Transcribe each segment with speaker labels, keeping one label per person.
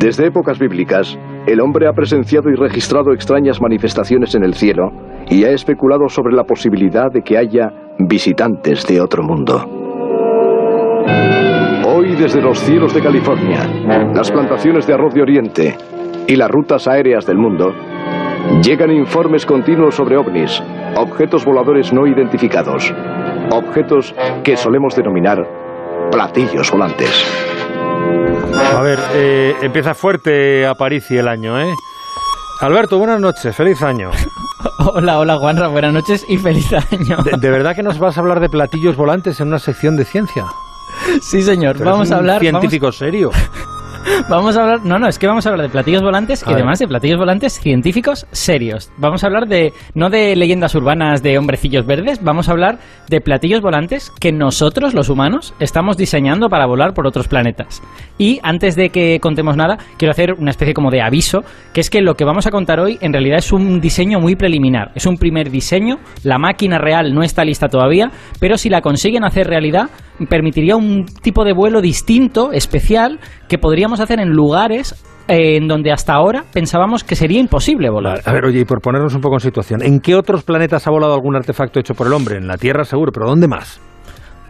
Speaker 1: Desde épocas bíblicas, el hombre ha presenciado y registrado extrañas manifestaciones en el cielo y ha especulado sobre la posibilidad de que haya visitantes de otro mundo. Hoy desde los cielos de California, las plantaciones de arroz de Oriente y las rutas aéreas del mundo, llegan informes continuos sobre ovnis, objetos voladores no identificados, objetos que solemos denominar platillos volantes.
Speaker 2: A ver, eh, empieza fuerte a París y el año, ¿eh? Alberto, buenas noches, feliz año.
Speaker 3: Hola, hola Juanra, buenas noches y feliz año.
Speaker 2: ¿De, verdad que nos vas a hablar de platillos volantes en una sección de ciencia?
Speaker 3: Sí, señor, vamos a hablar...
Speaker 2: Científico serio.
Speaker 3: Vamos a hablar, no, no, es que vamos a hablar de platillos volantes y además de platillos volantes científicos serios. Vamos a hablar de, no de leyendas urbanas de hombrecillos verdes, vamos a hablar de platillos volantes que nosotros, los humanos, estamos diseñando para volar por otros planetas. Y antes de que contemos nada, quiero hacer una especie como de aviso, que es que lo que vamos a contar hoy en realidad es un diseño muy preliminar. Es un primer diseño, la máquina real no está lista todavía, pero si la consiguen hacer realidad, permitiría un tipo de vuelo distinto, especial, que podríamos hacer en lugares eh, en donde hasta ahora pensábamos que sería imposible volar.
Speaker 2: A ver, oye, y por ponernos un poco en situación, ¿en qué otros planetas ha volado algún artefacto hecho por el hombre? En la Tierra seguro, pero ¿dónde más?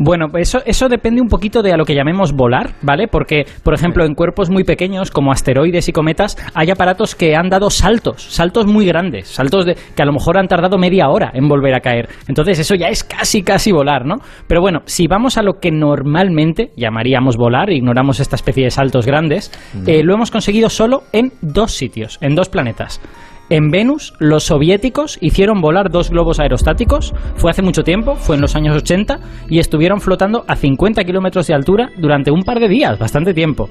Speaker 3: Bueno, eso, eso depende un poquito de a lo que llamemos volar, ¿vale? Porque, por ejemplo, en cuerpos muy pequeños, como asteroides y cometas, hay aparatos que han dado saltos, saltos muy grandes, saltos de, que a lo mejor han tardado media hora en volver a caer. Entonces, eso ya es casi, casi volar, ¿no? Pero bueno, si vamos a lo que normalmente llamaríamos volar, ignoramos esta especie de saltos grandes, eh, lo hemos conseguido solo en dos sitios, en dos planetas. En Venus, los soviéticos hicieron volar dos globos aerostáticos, fue hace mucho tiempo, fue en los años 80, y estuvieron flotando a 50 kilómetros de altura durante un par de días, bastante tiempo.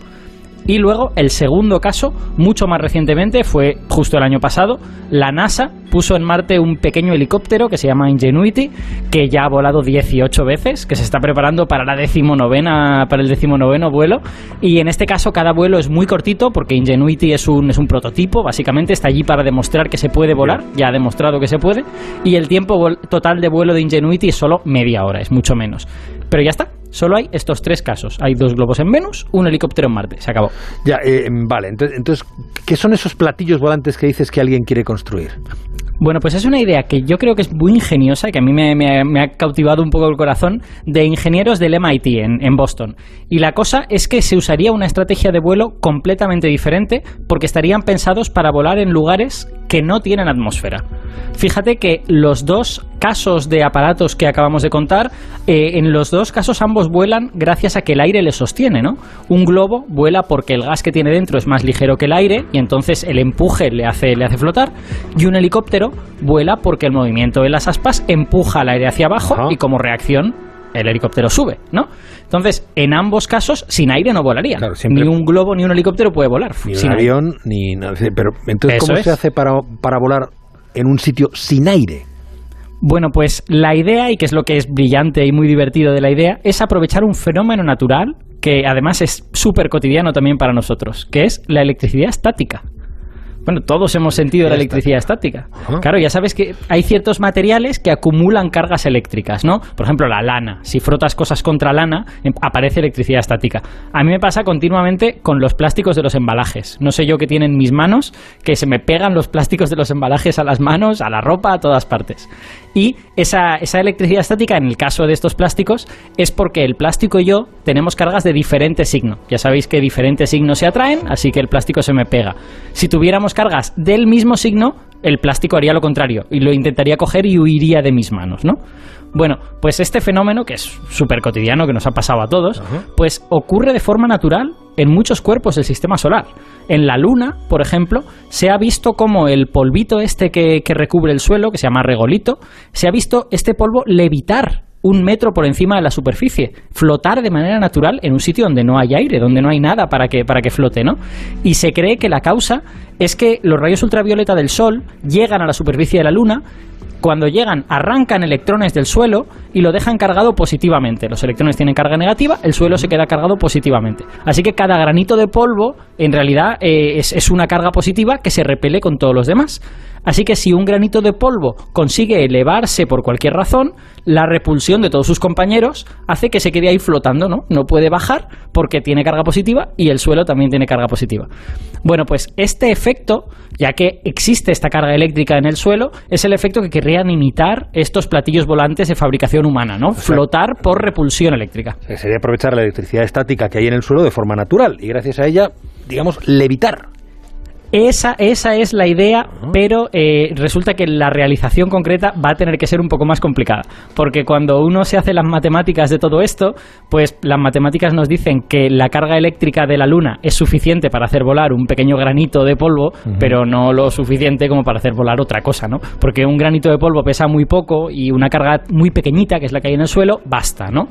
Speaker 3: Y luego el segundo caso, mucho más recientemente, fue justo el año pasado, la NASA puso en Marte un pequeño helicóptero que se llama Ingenuity, que ya ha volado 18 veces, que se está preparando para la decimonovena, para el decimonoveno vuelo. Y en este caso cada vuelo es muy cortito porque Ingenuity es un, es un prototipo, básicamente está allí para demostrar que se puede volar, ya ha demostrado que se puede, y el tiempo total de vuelo de Ingenuity es solo media hora, es mucho menos. Pero ya está, Solo hay estos tres casos. Hay dos globos en Venus, un helicóptero en Marte. Se acabó.
Speaker 2: Ya, eh, vale. Entonces, entonces, ¿qué son esos platillos volantes que dices que alguien quiere construir?
Speaker 3: Bueno, pues es una idea que yo creo que es muy ingeniosa, que a mí me, ha cautivado un poco el corazón, de ingenieros del MIT en, en, Boston. Y la cosa es que se usaría una estrategia de vuelo completamente diferente porque estarían pensados para volar en lugares que no tienen atmósfera. Fíjate que los dos casos de aparatos que acabamos de contar, eh, en los dos casos ambos vuelan gracias a que el aire les sostiene, ¿no? Un globo vuela porque el gas que tiene dentro es más ligero que el aire y entonces el empuje le hace, le hace flotar, y un helicóptero vuela porque el movimiento de las aspas empuja el aire hacia abajo y como reacción el helicóptero sube, ¿no? Entonces, en ambos casos, sin aire no volaría. Ni un globo ni un helicóptero puede volar.
Speaker 2: Ni un avión, ni nada. Pero entonces, ¿cómo se hace para, para volar en un sitio sin aire?
Speaker 3: Bueno, pues la idea, y que es lo que es brillante y muy divertido de la idea, es aprovechar un fenómeno natural que además es súper cotidiano también para nosotros, que es la electricidad estática. Bueno, todos hemos sentido la electricidad estática. Claro, ya sabes que hay ciertos materiales que acumulan cargas eléctricas, ¿no? Por ejemplo, la lana. Si frotas cosas contra lana, em, aparece electricidad estática. A mí me pasa continuamente con los plásticos de los embalajes. No sé yo qué tienen mis manos, que se me pegan los plásticos de los embalajes a las manos, a la ropa, a todas partes. Y esa, esa electricidad estática, en el caso de estos plásticos, es porque el plástico y yo tenemos cargas de diferente signo. Ya sabéis que diferentes signos se atraen, así que el plástico se me pega. Si tuviéramos cargas del mismo signo, el plástico haría lo contrario y lo intentaría coger y huiría de mis manos, ¿no? Bueno, pues este fenómeno, que es súper cotidiano, que nos ha pasado a todos, pues ocurre de forma natural en muchos cuerpos del sistema solar. En la Luna, por ejemplo, se ha visto como el polvito este que, que recubre el suelo, que se llama regolito, se ha visto este polvo levitar un metro por encima de la superficie, flotar de manera natural en un sitio donde no hay aire, donde no hay nada para que, para que flote, ¿no? Y se cree que la causa es que los rayos ultravioleta del Sol llegan a la superficie de la Luna cuando llegan, arrancan electrones del suelo y lo dejan cargado positivamente. Los electrones tienen carga negativa, el suelo se queda cargado positivamente. Así que cada granito de polvo, en realidad, eh, es, es, una carga positiva que se repele con todos los demás. Así que si un granito de polvo consigue elevarse por cualquier razón, la repulsión de todos sus compañeros hace que se quede ahí flotando, ¿no? No puede bajar porque tiene carga positiva y el suelo también tiene carga positiva. Bueno, pues este efecto, ya que existe esta carga eléctrica en el suelo, es el efecto que querrían imitar estos platillos volantes de fabricación humana, ¿no? Flotar por repulsión eléctrica.
Speaker 2: Sería aprovechar la electricidad estática que hay en el suelo de forma natural y gracias a ella, digamos, levitar.
Speaker 3: Esa, esa es la idea, pero eh, resulta que la realización concreta va a tener que ser un poco más complicada. Porque cuando uno se hace las matemáticas de todo esto, pues las matemáticas nos dicen que la carga eléctrica de la Luna es suficiente para hacer volar un pequeño granito de polvo, pero no lo suficiente como para hacer volar otra cosa, ¿no? Porque un granito de polvo pesa muy poco y una carga muy pequeñita, que es la que hay en el suelo, basta, ¿no?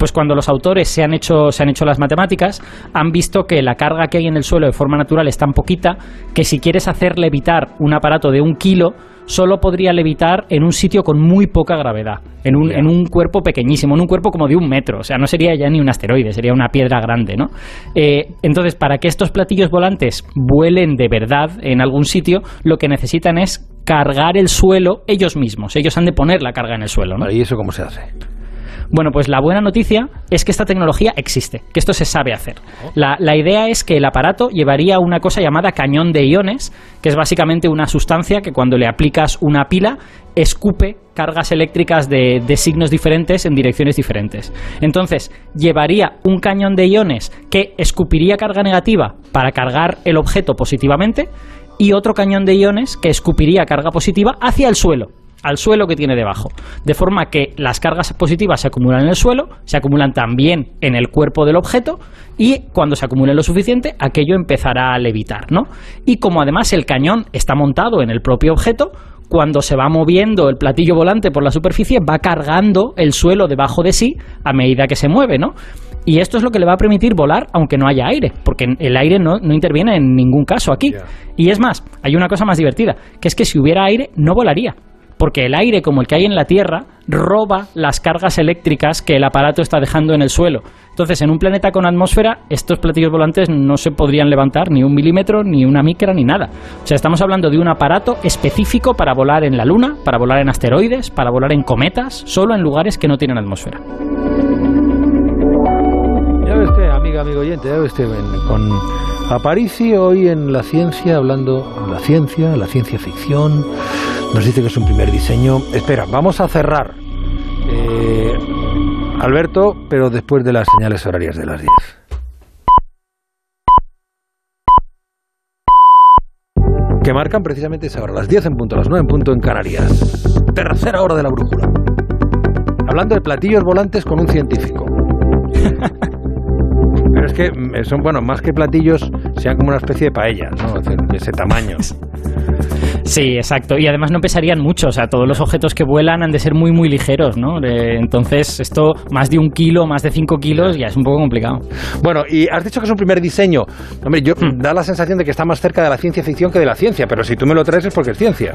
Speaker 3: Pues cuando los autores se han hecho, se han hecho las matemáticas, han visto que la carga que hay en el suelo de forma natural es tan poquita que si quieres hacer levitar un aparato de un kilo, solo podría levitar en un sitio con muy poca gravedad, en un, en un cuerpo pequeñísimo, en un cuerpo como de un metro, o sea, no sería ya ni un asteroide, sería una piedra grande, ¿no? Eh, entonces, para que estos platillos volantes vuelen de verdad en algún sitio, lo que necesitan es cargar el suelo ellos mismos, ellos han de poner la carga en el suelo, ¿no?
Speaker 2: ¿Y eso cómo se hace?
Speaker 3: Bueno, pues la buena noticia es que esta tecnología existe, que esto se sabe hacer. La, la idea es que el aparato llevaría una cosa llamada cañón de iones, que es básicamente una sustancia que cuando le aplicas una pila escupe cargas eléctricas de, de signos diferentes en direcciones diferentes. Entonces, llevaría un cañón de iones que escupiría carga negativa para cargar el objeto positivamente y otro cañón de iones que escupiría carga positiva hacia el suelo al suelo que tiene debajo. De forma que las cargas positivas se acumulan en el suelo, se acumulan también en el cuerpo del objeto y cuando se acumule lo suficiente, aquello empezará a levitar, ¿no? Y como además el cañón está montado en el propio objeto, cuando se va moviendo el platillo volante por la superficie, va cargando el suelo debajo de sí a medida que se mueve, ¿no? Y esto es lo que le va a permitir volar aunque no haya aire, porque el aire no, no interviene en ningún caso aquí. Y es más, hay una cosa más divertida, que es que si hubiera aire no volaría porque el aire como el que hay en la Tierra roba las cargas eléctricas que el aparato está dejando en el suelo. Entonces, en un planeta con atmósfera, estos platillos volantes no se podrían levantar ni un milímetro, ni una micra, ni nada. O sea, estamos hablando de un aparato específico para volar en la Luna, para volar en asteroides, para volar en cometas, solo en lugares que no tienen atmósfera.
Speaker 2: Ya ve usted, amigo oyente, ya ve con Aparici hoy en la ciencia, hablando de la ciencia, la ciencia ficción. Nos dice que es un primer diseño. Espera, vamos a cerrar. Eh, Alberto, pero después de las señales horarias de las 10. Que marcan precisamente esa hora, las 10 en punto, las 9 en punto en Canarias. Tercera hora de la brújula. Hablando de platillos volantes con un científico. Pero es que mm, son, bueno, más que platillos, sean como una especie de paella, ¿no? De ese tamaño.
Speaker 3: Sí, exacto. Y además no pesarían mucho. O sea, todos los objetos que vuelan han de ser muy, muy ligeros, ¿no? Eh, entonces, esto, más de un kilo, más de cinco kilos, ya es un poco complicado.
Speaker 2: Bueno, y has dicho que es un primer diseño. Hombre, yo da la sensación de que está más cerca de la ciencia ficción que de la ciencia, pero si tú me lo traes es porque es ciencia.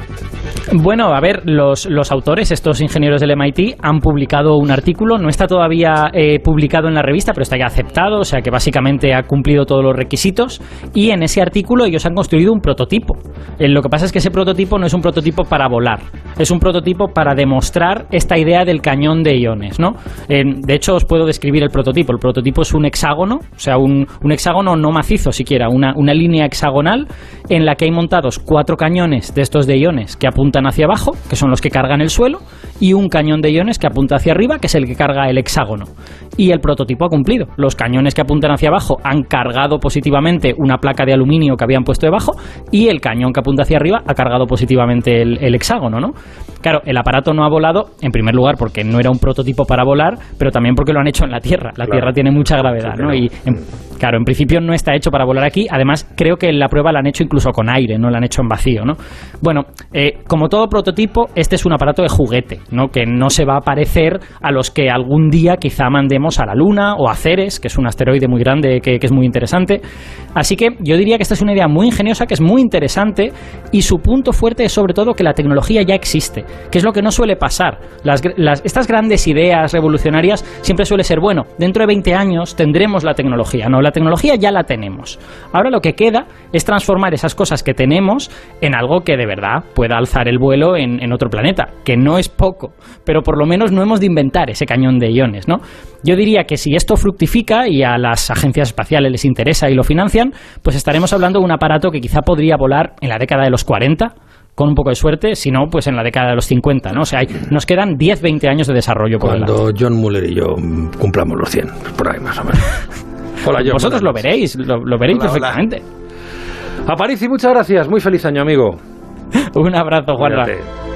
Speaker 3: Bueno, a ver, los, los autores, estos ingenieros del MIT, han publicado un artículo. No está todavía eh, publicado en la revista, pero está ya aceptado, o sea que básicamente ha cumplido todos los requisitos. Y en ese artículo ellos han construido un prototipo. Eh, lo que pasa es que ese prototipo no es un prototipo para volar, es un prototipo para demostrar esta idea del cañón de iones, ¿no? De hecho, os puedo describir el prototipo. El prototipo es un hexágono, o sea, un, un hexágono no macizo siquiera, una, una línea hexagonal en la que hay montados cuatro cañones de estos de iones que apuntan hacia abajo, que son los que cargan el suelo, y un cañón de iones que apunta hacia arriba, que es el que carga el hexágono. Y el prototipo ha cumplido. Los cañones que apuntan hacia abajo han cargado positivamente una placa de aluminio que habían puesto debajo, y el cañón que apunta hacia arriba ha cargado positivamente el, el hexágono, ¿no? Claro, el aparato no ha volado, en primer lugar, porque no era un prototipo para volar, pero también porque lo han hecho en la Tierra. La Tierra tiene mucha gravedad, ¿no? Y, en- claro, en principio no está hecho para volar aquí. Además, creo que la prueba la han hecho incluso con aire, no la han hecho en vacío, ¿no? Bueno, eh, como todo prototipo, este es un aparato de juguete, ¿no? Que no se va a parecer a los que algún día quizá mandemos a la Luna o a Ceres, que es un asteroide muy grande que, es muy interesante. Así que yo diría que esta es una idea muy ingeniosa, que es muy interesante y su punto fuerte es sobre todo que la tecnología ya existe, que es lo que no suele pasar. Las, las- estas grandes ideas revolucionarias siempre suele ser, bueno, dentro de 20 años tendremos la tecnología, ¿no? La tecnología ya la tenemos. Ahora lo que queda es transformar esas cosas que tenemos en algo que de verdad pueda alzar el vuelo en, en otro planeta, que no es poco, pero por lo menos no hemos de inventar ese cañón de iones, ¿no? Yo diría que si esto fructifica y a las agencias espaciales les interesa y lo financian, pues estaremos hablando de un aparato que quizá podría volar en la década de los 40 con un poco de suerte, si no, pues en la década de los 50, ¿no? O sea, hay- nos quedan 10, 20 años de desarrollo por.
Speaker 2: Cuando John Muller y yo mm, cumplamos los 100, por ahí más o menos. Hola, John.
Speaker 3: Vosotros lo veréis, lo, lo veréis
Speaker 2: Hola, hola.
Speaker 3: perfectamente.
Speaker 2: noches. Aparici, muchas gracias. Muy feliz año, amigo.
Speaker 3: Un abrazo, Juanra.
Speaker 2: Cuídate.